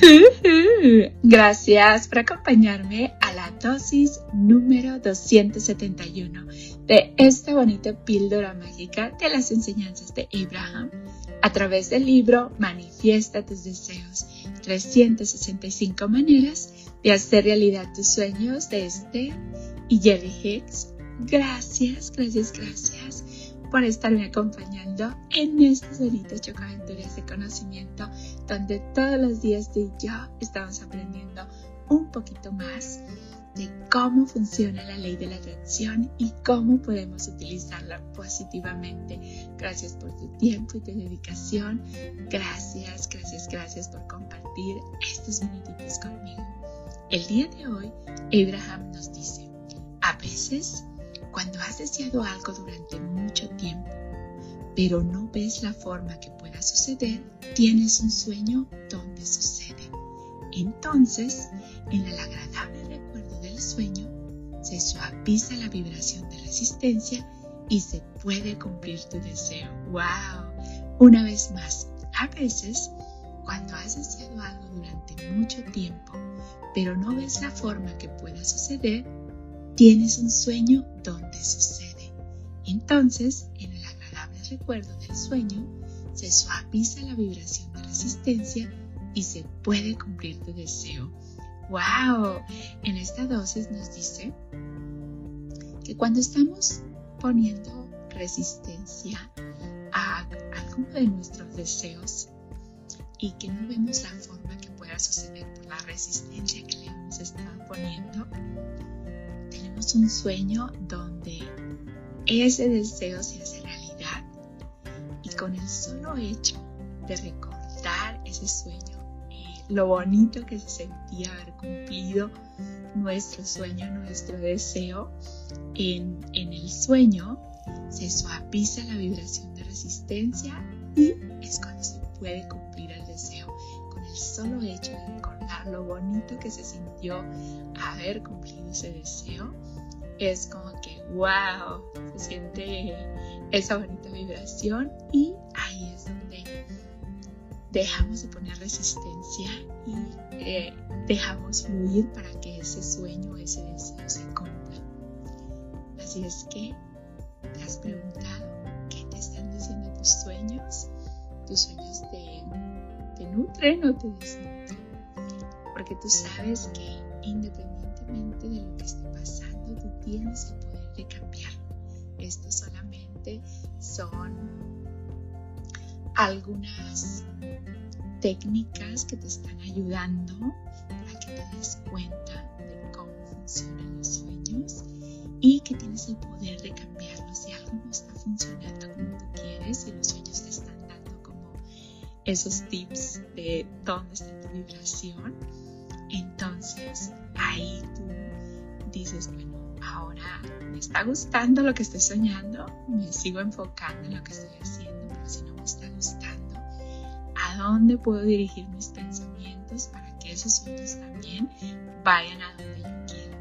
Gracias por acompañarme a la dosis número 271 de esta bonita píldora mágica de las enseñanzas de Abraham a través del libro Manifiesta tus deseos, 365 maneras de hacer realidad tus sueños de este y Jerry Hicks. Gracias, gracias, gracias por estarme acompañando en estas bonitas chocaventuras de conocimiento donde todos los días tú y yo estamos aprendiendo un poquito más de cómo funciona la ley de la atracción y cómo podemos utilizarla positivamente. Gracias por tu tiempo y tu dedicación. Gracias, gracias, gracias por compartir estos minutitos conmigo. El día de hoy, Abraham nos dice, a veces cuando has deseado algo durante mucho tiempo, pero no ves la forma que pueda suceder, tienes un sueño donde sucede. Entonces, en el agradable recuerdo del sueño, se suaviza la vibración de resistencia y se puede cumplir tu deseo. ¡Wow! Una vez más, a veces, cuando has deseado algo durante mucho tiempo, pero no ves la forma que pueda suceder, tienes un sueño donde sucede. Entonces, en el agradable recuerdo del sueño, se suaviza la vibración de resistencia y se puede cumplir tu deseo. ¡Wow! En esta dosis nos dice que cuando estamos poniendo resistencia a alguno de nuestros deseos y que no vemos la forma que pueda suceder por la resistencia que le hemos estado poniendo, un sueño donde ese deseo se hace realidad. Y con el solo hecho de recordar ese sueño y lo bonito que se sentía haber cumplido nuestro sueño, nuestro deseo, en, en el sueño se suaviza la vibración de resistencia y es cuando se puede cumplir el deseo con el solo hecho de recordar lo bonito que se sintió haber cumplido ese deseo es como que, wow, se siente esa bonita vibración y ahí es donde dejamos de poner resistencia y eh, dejamos fluir para que ese sueño, ese deseo se cumpla. Así es que te has preguntado qué te están diciendo tus sueños. Tus sueños te, te nutren o te desnutren. Porque tú sabes que independientemente de lo que esté pasando, tú tienes el poder de cambiarlo. Esto solamente son algunas técnicas que te están ayudando para que te des cuenta de cómo funcionan los sueños y que tienes el poder de cambiarlo. Si algo no está funcionando como tú quieres y los sueños te están dando como esos tips de dónde está tu vibración, entonces ahí tú dices, bueno, ahora me está gustando lo que estoy soñando, me sigo enfocando en lo que estoy haciendo, pero si no me está gustando, ¿a dónde puedo dirigir mis pensamientos para que esos sueños también vayan a donde yo quiero?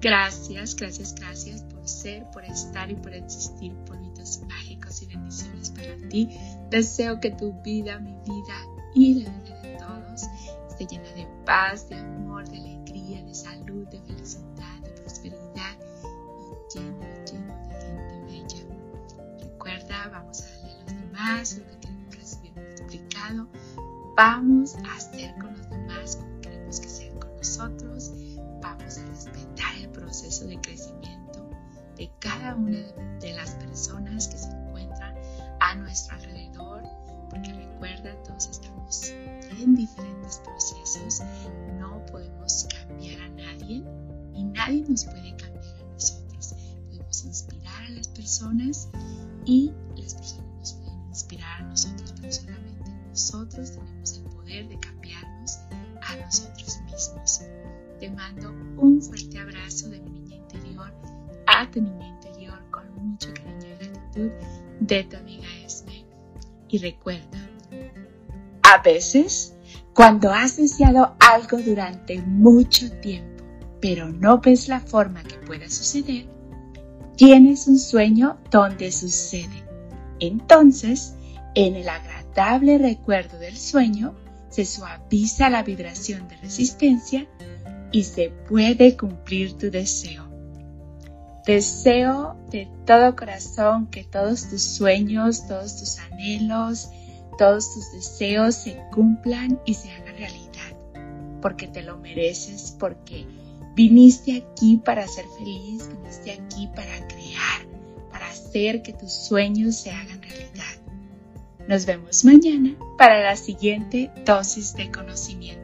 Gracias, gracias, gracias por ser, por estar y por existir, polvitos mágicos y bendiciones para ti. Deseo que tu vida, mi vida y la vida de todos esté llena paz, de amor, de alegría, de salud, de felicidad prosperidad y lleno, lleno de gente bella. Recuerda, vamos a darle a los demás lo que queremos recibir multiplicado. Vamos a hacer con los demás como queremos que sean con nosotros. Vamos a respetar el proceso de crecimiento de cada una de las personas que se encuentran a nuestro alrededor, porque recuerda, todos estamos en diferentes procesos, nos puede cambiar a nosotros. Podemos inspirar a las personas y las personas nos pueden inspirar a nosotros, pero solamente nosotros tenemos el poder de cambiarnos a nosotros mismos. Te mando un fuerte abrazo de mi niña interior a tu niña interior con mucho cariño y gratitud de tu amiga Esme. Y recuerda, a veces, cuando has deseado algo durante mucho tiempo, pero no ves la forma que pueda suceder, tienes un sueño donde sucede. Entonces, en el agradable recuerdo del sueño, se suaviza la vibración de resistencia y se puede cumplir tu deseo. Deseo de todo corazón que todos tus sueños, todos tus anhelos, todos tus deseos se cumplan y se hagan realidad, porque te lo mereces, porque viniste aquí para ser feliz, viniste aquí para crear, para hacer que tus sueños se hagan realidad. Nos vemos mañana para la siguiente dosis de conocimiento.